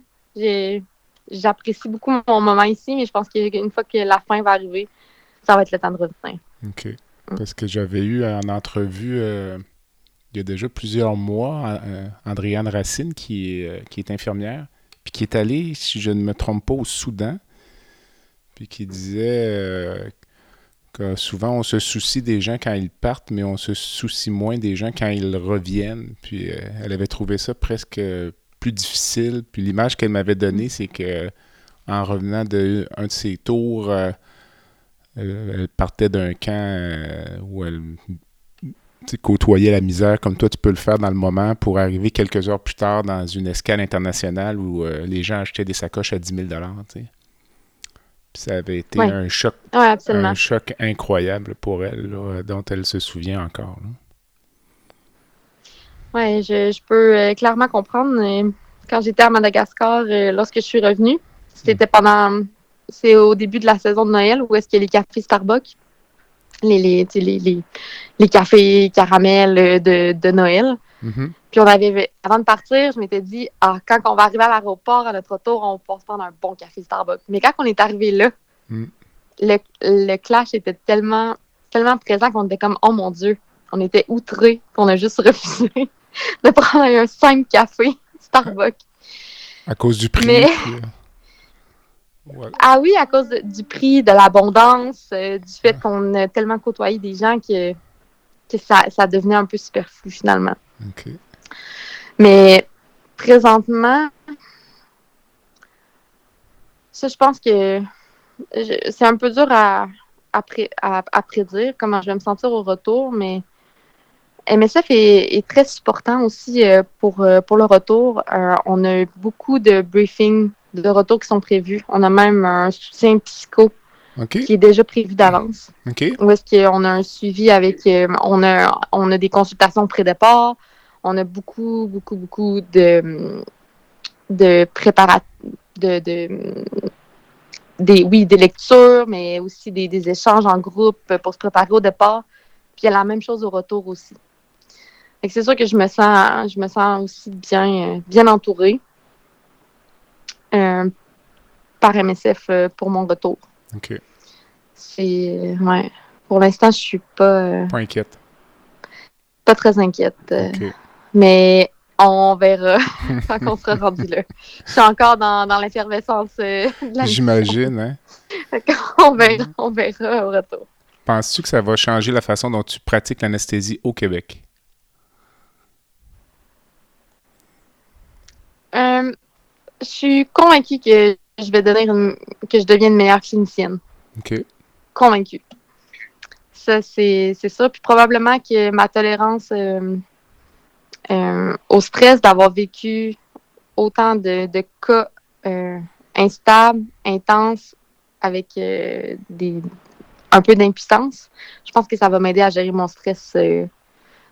j'apprécie beaucoup mon moment ici, mais je pense qu'une fois que la fin va arriver, ça va être le temps de revenir. OK. Parce que j'avais eu en entrevue, euh, il y a déjà plusieurs mois, euh, Andréane Racine, qui est, euh, qui est infirmière, puis qui est allée, si je ne me trompe pas, au Soudan, puis qui disait euh, souvent on se soucie des gens quand ils partent, mais on se soucie moins des gens quand ils reviennent. Puis euh, elle avait trouvé ça presque plus difficile. Puis l'image qu'elle m'avait donnée, c'est que en revenant de un de ses tours, euh, elle, elle partait d'un camp euh, où elle côtoyait la misère comme toi tu peux le faire dans le moment pour arriver quelques heures plus tard dans une escale internationale où euh, les gens achetaient des sacoches à 10 000 tu sais. Puis ça avait été Ouais. un choc un choc incroyable pour elle, là, dont elle se souvient encore. Oui, je, je peux euh, clairement comprendre. Euh, Quand j'étais à Madagascar, euh, lorsque je suis revenue, c'était pendant. C'est au début de la saison de Noël où est-ce qu'il y a les cafés Starbucks. Les, les, les, les, les cafés caramel euh, de, de Noël. Mhm. Puis on avait, avant de partir, je m'étais dit, ah, quand on va arriver à l'aéroport, à notre retour, on va se prendre un bon café Starbucks. Mais quand on est arrivé là, Mm. le, le clash était tellement, tellement présent qu'on était comme, oh mon Dieu, on était outrés qu'on a juste refusé de prendre un simple café Starbucks. À cause du prix. Mais- euh. Ah oui, à cause de- du prix, de l'abondance, euh, du fait qu'on a tellement côtoyé des gens que, que ça, ça devenait un peu superflu finalement. Mais présentement, ça, je pense que c'est un peu dur à, à, pré- à- à prédire comment je vais me sentir au retour, mais MSF est, est très supportant aussi euh, pour, euh, pour le retour. Euh, on a eu beaucoup de briefings de retour qui sont prévus. On a même un soutien psycho qui est déjà prévu d'avance. OK. Où est-ce qu'on a un suivi avec. on, a, on a des consultations pré-départ. On a beaucoup, beaucoup, beaucoup de, de préparat. De, de, des, oui, des lectures, mais aussi des, des échanges en groupe pour se préparer au départ. Puis il y a la même chose au retour aussi. C'est sûr que je me sens, je me sens aussi bien, bien entourée euh, par MSF euh, pour mon retour. OK. C'est. Ouais. pour l'instant, je suis pas, euh, Pas inquiète. pas très inquiète. euh, OK. Mais on verra quand on sera rendu là. Je suis encore dans, dans l'effervescence euh, de la. J'imagine, hein? Qu'on verra, on verra au retour. Penses-tu que ça va changer la façon dont tu pratiques l'anesthésie au Québec? Euh, je suis convaincue que je vais devenir une, que je devienne une meilleure clinicienne. OK. Convaincue. Ça, c'est c'est ça. Puis probablement que ma tolérance euh, euh, au stress d'avoir vécu autant de, de cas euh, instables, intenses, avec euh, des, un peu d'impuissance, je pense que ça va m'aider à gérer mon stress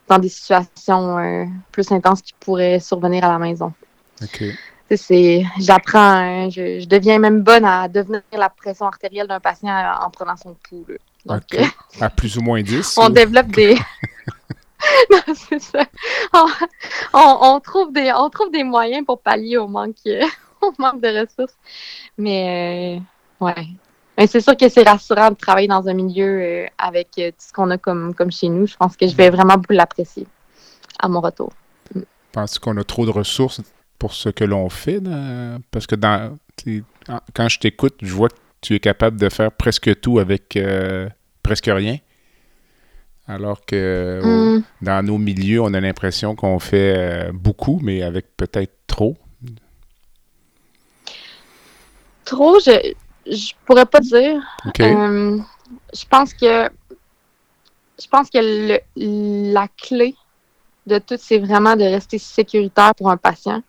dans des situations plus intenses qui pourraient survenir à la maison. OK. Tu sais, c'est j'apprends hein, je, je deviens même bonne à devenir la pression artérielle d'un patient en prenant son pouls là. donc OK. À plus ou moins 10? on ou- développe des non c'est ça on, trouve des moyens pour pallier au manque euh, de ressources mais euh, ouais mais c'est sûr que c'est rassurant de travailler dans un milieu euh, avec tout ce qu'on a comme chez nous je pense que je vais vraiment beaucoup l'apprécier à mon retour Penses-tu qu'on a trop de ressources pour ce que l'on fait? Parce que dans, quand je t'écoute, je vois que tu es capable de faire presque tout avec presque rien. Alors que au- Hum. dans nos milieux, on a l'impression qu'on fait euh, beaucoup, mais avec peut-être trop. trop je je pourrais pas dire. Euh, je pense que je pense que le- la clé de tout, c'est vraiment de rester sécuritaire pour un patient,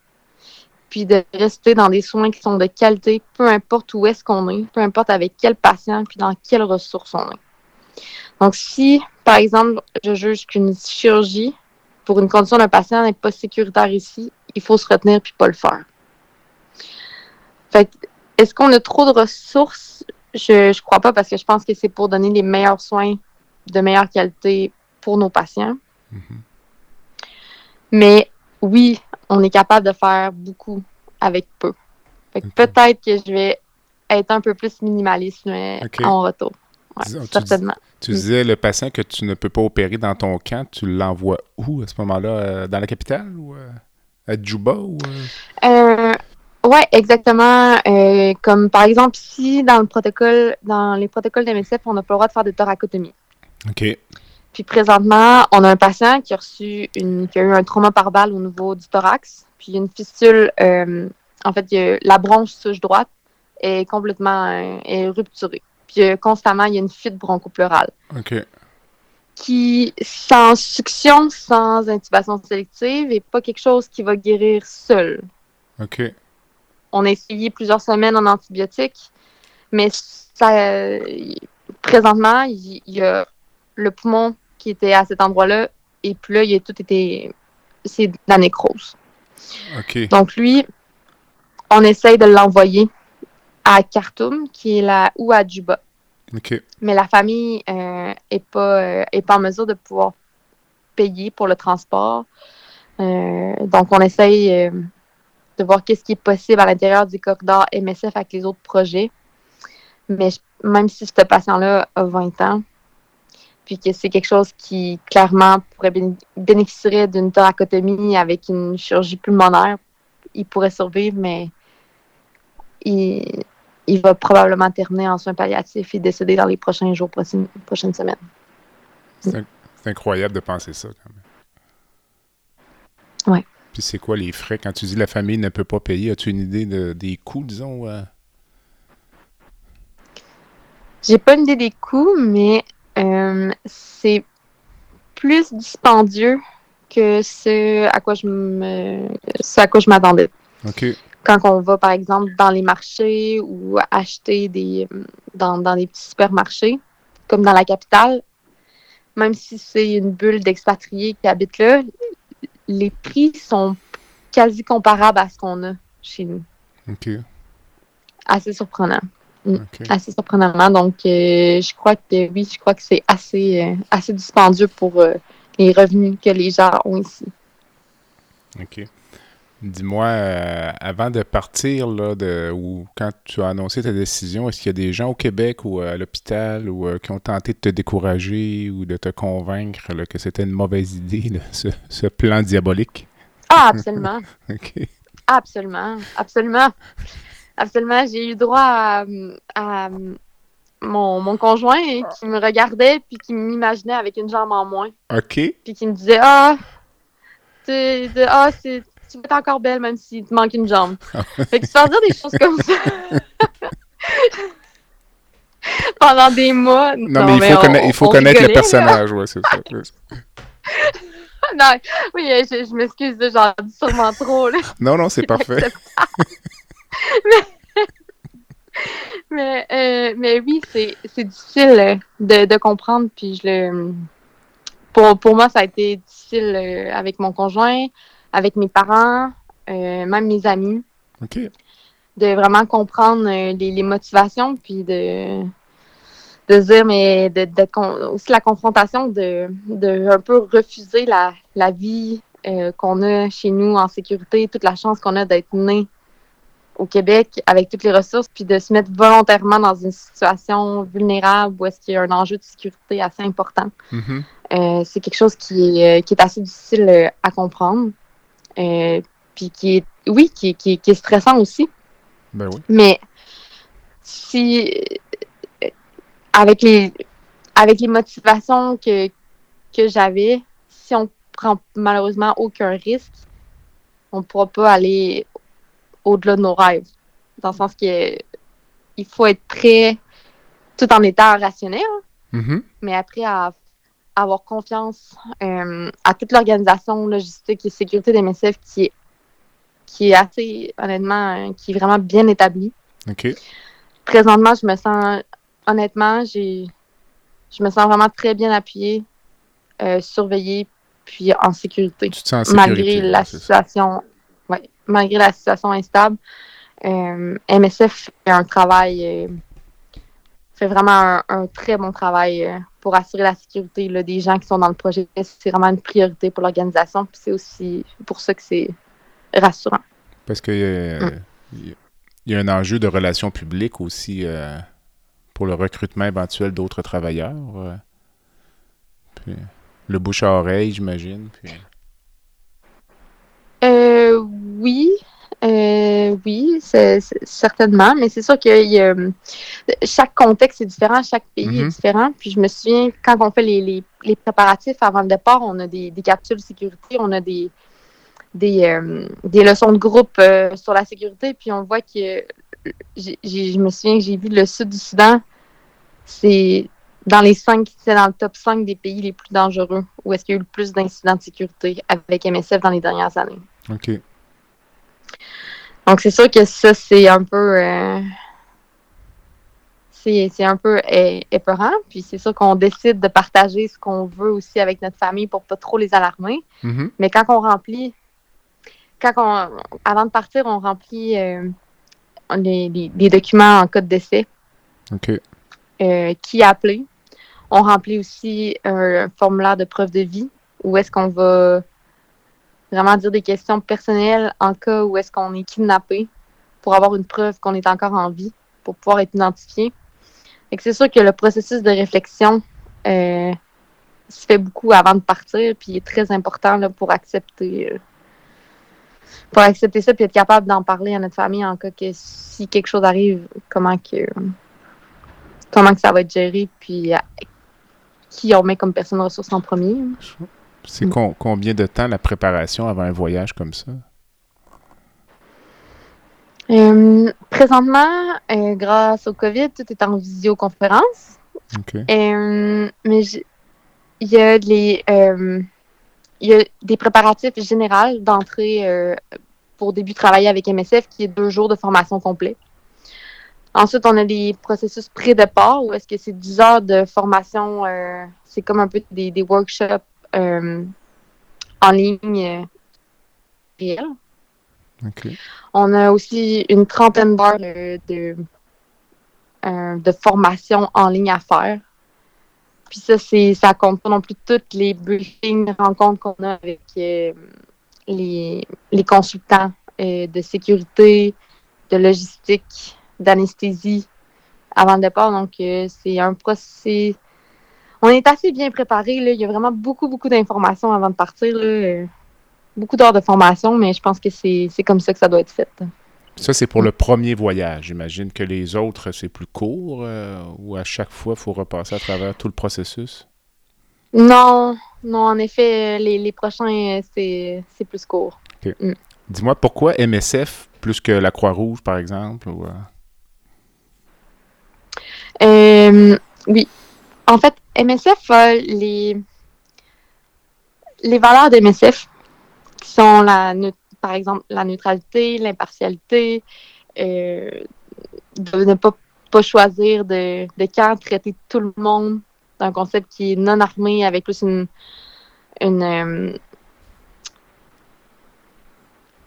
puis de rester dans des soins qui sont de qualité, peu importe où est-ce qu'on est, peu importe avec quel patient, puis dans quelles ressources on est. Donc, si, par exemple, je juge qu'une chirurgie pour une condition d'un patient n'est pas sécuritaire ici, il faut se retenir puis pas le faire. Fait que, est-ce qu'on a trop de ressources? Je ne crois pas parce que je pense que c'est pour donner les meilleurs soins de meilleure qualité pour nos patients. Mhm. Mais oui, on est capable de faire beaucoup avec peu. Fait que Ok. peut-être que je vais être un peu plus minimaliste mais en retour. Ouais, tu dis-. Tu disais le patient que tu ne peux pas opérer dans ton camp, tu l'envoies où à ce moment-là? euh, dans la capitale ou euh, à Djouba? Ou, euh? Ouais, exactement. Euh, comme par exemple, si dans le protocole, dans les protocoles d'MSF, on n'a pas le droit de faire de thoracotomie. OK. Puis présentement, on a un patient qui a reçu une, qui a eu un trauma par balle au niveau du thorax, puis une fistule. euh, en fait, la bronche souche droite est complètement euh, est rupturée. Puis euh, constamment, il y a une fuite bronchopleurale OK. qui, sans succion, sans intubation sélective, est pas quelque chose qui va guérir seul. OK. On a essayé plusieurs semaines en antibiotiques, mais ça, présentement, il il y a le poumon qui était à cet endroit-là, et puis là, il a tout été. C'est de la nécrose. OK. Donc, lui, on essaye de l'envoyer à Khartoum, qui est là, ou à Djouba. OK. Mais la famille euh, est, pas, euh, est pas en mesure de pouvoir payer pour le transport. Euh, donc, on essaye euh, de voir qu'est-ce qui est possible à l'intérieur du corridor MSF avec les autres projets. Mais je- même si ce patient-là a 20 ans, puis que c'est quelque chose qui, clairement, pourrait béné- bénéficierait d'une thoracotomie avec une chirurgie pulmonaire, il pourrait survivre, mais il, il va probablement terminer en soins palliatifs et décéder dans les prochains jours, prochaines, prochaines semaines. C'est incroyable de penser ça, quand même. Ouais. Puis c'est quoi les frais? Quand tu dis la famille ne peut pas payer, as-tu une idée de- des coûts, disons? euh? J'ai pas une idée des coûts, mais euh, c'est plus dispendieux que ce à quoi je me ce à quoi je m'attendais. OK. Quand on va, par exemple, dans les marchés ou acheter des dans, dans des petits supermarchés, comme dans la capitale, même si c'est une bulle d'expatriés qui habitent là, les prix sont quasi comparables à ce qu'on a chez nous. OK. Assez surprenant. OK. assez surprenamment. Donc, euh, je crois que oui, je crois que c'est assez, euh, assez dispendieux pour euh, les revenus que les gens ont ici. OK. Dis-moi, euh, avant de partir, là, de, ou quand tu as annoncé ta décision, est-ce qu'il y a des gens au Québec ou à l'hôpital ou euh, qui ont tenté de te décourager ou de te convaincre là, que c'était une mauvaise idée, là, ce, ce plan diabolique? Ah, absolument. Absolument. Absolument. Absolument. J'ai eu droit à, à mon, mon conjoint qui me regardait puis qui m'imaginait avec une jambe en moins. OK. Puis qui me disait Ah, tu ah, c'est- tu vas être encore belle même s'il te manque une jambe. fait que se faire dire des choses comme ça. Pendant des mois. Non, mais il faut, on- conna- il faut on connaître le rigolait, là. personnage, ouais, c'est ça. Non, oui, euh, je, je m'excuse, j'en dis sûrement trop. Là. Non, non, c'est parfait. Mais, euh, mais oui, c'est c'est difficile euh, de, de comprendre. Puis je le. Pour, pour moi, ça a été difficile euh, avec mon conjoint, avec mes parents, euh, même mes amis, OK. de vraiment comprendre euh, les, les motivations, puis de, de se dire, mais de, d'être aussi la confrontation, de, de un peu refuser la, la vie euh, qu'on a chez nous en sécurité, toute la chance qu'on a d'être né au Québec avec toutes les ressources, puis de se mettre volontairement dans une situation vulnérable où est-ce qu'il y a un enjeu de sécurité assez important. Mhm. Euh, c'est quelque chose qui est, qui est assez difficile à comprendre. Euh, puis qui est, oui, qui, est- qui, qui est stressant aussi. Ben oui. Mais si, avec les, avec les motivations que, que j'avais, si on prend malheureusement aucun risque, on ne pourra pas aller au-delà de nos rêves. Dans le sens que il faut être prêt tout en étant rationnel, Mhm. mais après à avoir confiance euh, à toute l'organisation logistique et sécurité des MSF qui est qui est assez honnêtement euh, qui est vraiment bien établie. OK. Présentement, je me sens honnêtement, j'ai je me sens vraiment très bien appuyée, euh, surveillée puis en sécurité Tu te sens en sécurité. malgré la situation ouais, malgré la situation instable. Euh, MSF fait un travail fait vraiment un, un très bon travail euh, pour assurer la sécurité là, des gens qui sont dans le projet. C'est vraiment une priorité pour l'organisation. Puis c'est aussi pour ça que c'est rassurant. Parce qu'il y, a- Mm. y a un enjeu de relations publiques aussi euh, pour le recrutement éventuel d'autres travailleurs. euh. Puis, le bouche à oreille, j'imagine. Puis... Euh, oui, certainement, mais c'est sûr que il y a, euh, chaque contexte est différent, chaque pays Mhm. est différent. Puis je me souviens, quand on fait les, les, les préparatifs avant le départ, on a des, des capsules sécurité, on a des, des, euh, des leçons de groupe euh, sur la sécurité, puis on voit que j'ai- je me souviens que j'ai vu le sud du Soudan, c'est dans les cinq, c'est dans le top 5 des pays les plus dangereux, où est-ce qu'il y a eu le plus d'incidents de sécurité avec MSF dans les dernières années. OK. Donc, c'est sûr que ça, c'est un peu. euh, c'est un peu épeurant. Puis, c'est sûr qu'on décide de partager ce qu'on veut aussi avec notre famille pour pas trop les alarmer. Mhm. Mais quand on remplit. Quand on. Avant de partir, on remplit euh, les, les- les documents en cas de décès. OK. euh, qui appeler. On remplit aussi un formulaire de preuve de vie où est-ce qu'on va vraiment dire des questions personnelles en cas où est-ce qu'on est kidnappé pour avoir une preuve qu'on est encore en vie, pour pouvoir être identifié. Que c'est sûr que le processus de réflexion euh, se fait beaucoup avant de partir, puis il est très important là, pour accepter euh, pour accepter ça, puis être capable d'en parler à notre famille en cas que si quelque chose arrive, comment que comment que ça va être géré, puis qui on met comme personne ressource en premier. C'est Mm. con- combien de temps la préparation avant un voyage comme ça? Euh, présentement, euh, grâce au COVID, tout est en visioconférence. OK. Euh, mais il y a les il y a des préparatifs généraux d'entrée pour début de travailler avec MSF qui est deux jours de formation complète. Ensuite, on a des processus pré-départ où est-ce que c'est 10 heures de formation, c'est comme un peu des, des workshops en ligne euh, réels. OK. On a aussi une trentaine d'heures euh, de, euh, de formation en ligne à faire. Puis ça, c'est ça compte pas non plus toutes les briefings, rencontres qu'on a avec, euh, les, les consultants euh, de sécurité, de logistique, d'anesthésie avant le départ. Donc, euh, c'est un processus. On est assez bien préparé. Là. Il y a vraiment beaucoup, beaucoup d'informations avant de partir. Là. Euh, beaucoup d'heures de formation, mais je pense que c'est comme ça que ça doit être fait. Ça, c'est pour le premier voyage. J'imagine que les autres, c'est plus court ou à chaque fois, il faut repasser à travers tout le processus? Non, non, en effet, les, les prochains, c'est plus court. Mm. Dis-moi, pourquoi MSF plus que la Croix-Rouge, par exemple? Ou, euh? Euh, oui. En fait, MSF les, les valeurs d'MSF qui sont, la, par exemple, la neutralité, l'impartialité, euh, de ne pas, pas choisir de, de camp, traiter tout le monde d'un concept qui est non armé avec plus une, une, euh,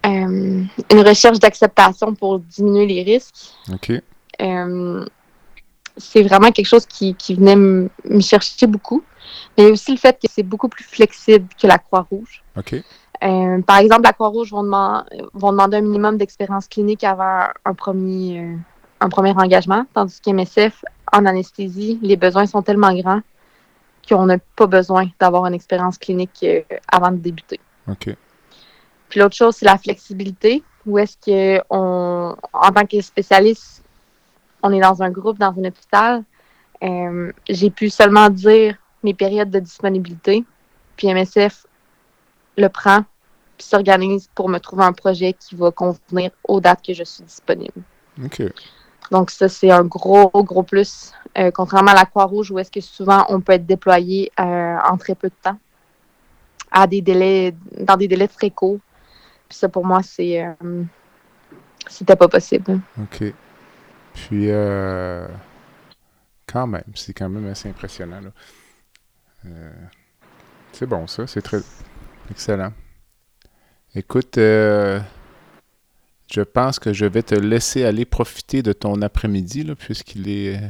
une recherche d'acceptation pour diminuer les risques. OK. Euh, c'est vraiment quelque chose qui, qui venait me chercher beaucoup. Mais aussi le fait que c'est beaucoup plus flexible que la Croix-Rouge. OK. Euh, par exemple, la Croix-Rouge vont, vont, demander un minimum d'expérience clinique avant un premier, un premier engagement, tandis qu'MSF, en anesthésie, les besoins sont tellement grands qu'on n'a pas besoin d'avoir une expérience clinique avant de débuter. OK. Puis l'autre chose, c'est la flexibilité. Où est-ce que on, en tant que spécialiste, on est dans un groupe, dans un hôpital. Euh, j'ai pu seulement dire mes périodes de disponibilité. Puis MSF le prend, puis s'organise pour me trouver un projet qui va convenir aux dates que je suis disponible. OK. Donc ça, c'est un gros, gros plus. Euh, contrairement à la Croix-Rouge, où est-ce que souvent on peut être déployé euh, en très peu de temps, à des délais, dans des délais très courts. Puis ça, pour moi, c'est. C'était pas possible. OK. Puis, euh, quand même, c'est quand même assez impressionnant. Euh, c'est bon, ça. C'est très excellent. Écoute, je pense que je vais te laisser aller profiter de ton après-midi, puisqu'il est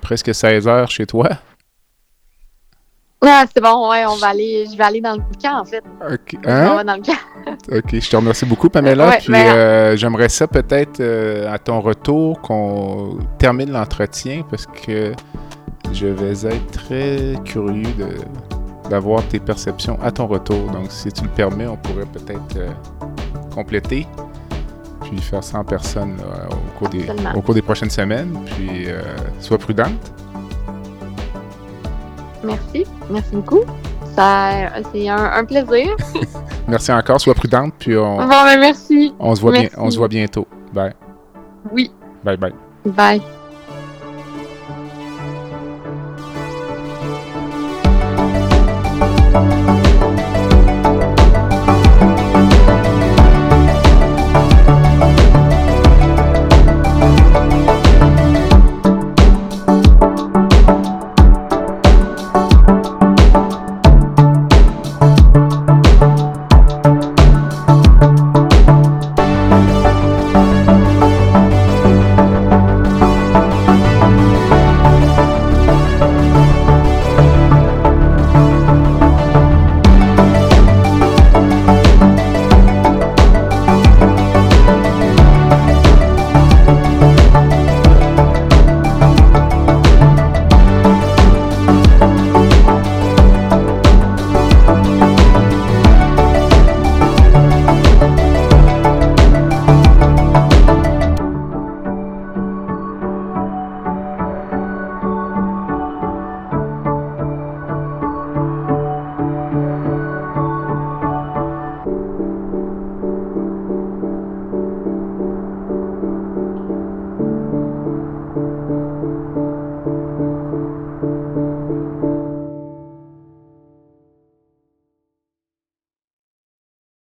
presque 16 heures chez toi. Ah, c'est bon, ouais, on va aller, je vais aller dans le camp, en fait. OK. Hein? On va dans le camp. OK, je te remercie beaucoup, Pamela. puis euh, j'aimerais ça peut-être euh, à ton retour qu'on termine l'entretien parce que je vais être très curieux d'avoir tes perceptions à ton retour. Donc, si tu le permets, on pourrait peut-être euh, compléter puis faire ça en personne au, cours des, au cours des prochaines semaines. Puis, sois prudente. Merci. Merci beaucoup. Ça, c'est un, plaisir. merci encore. Sois prudente. Puis on. Bon, ben merci. On se voit, bien, on se voit bientôt. Bye. Oui. Bye bye. Bye.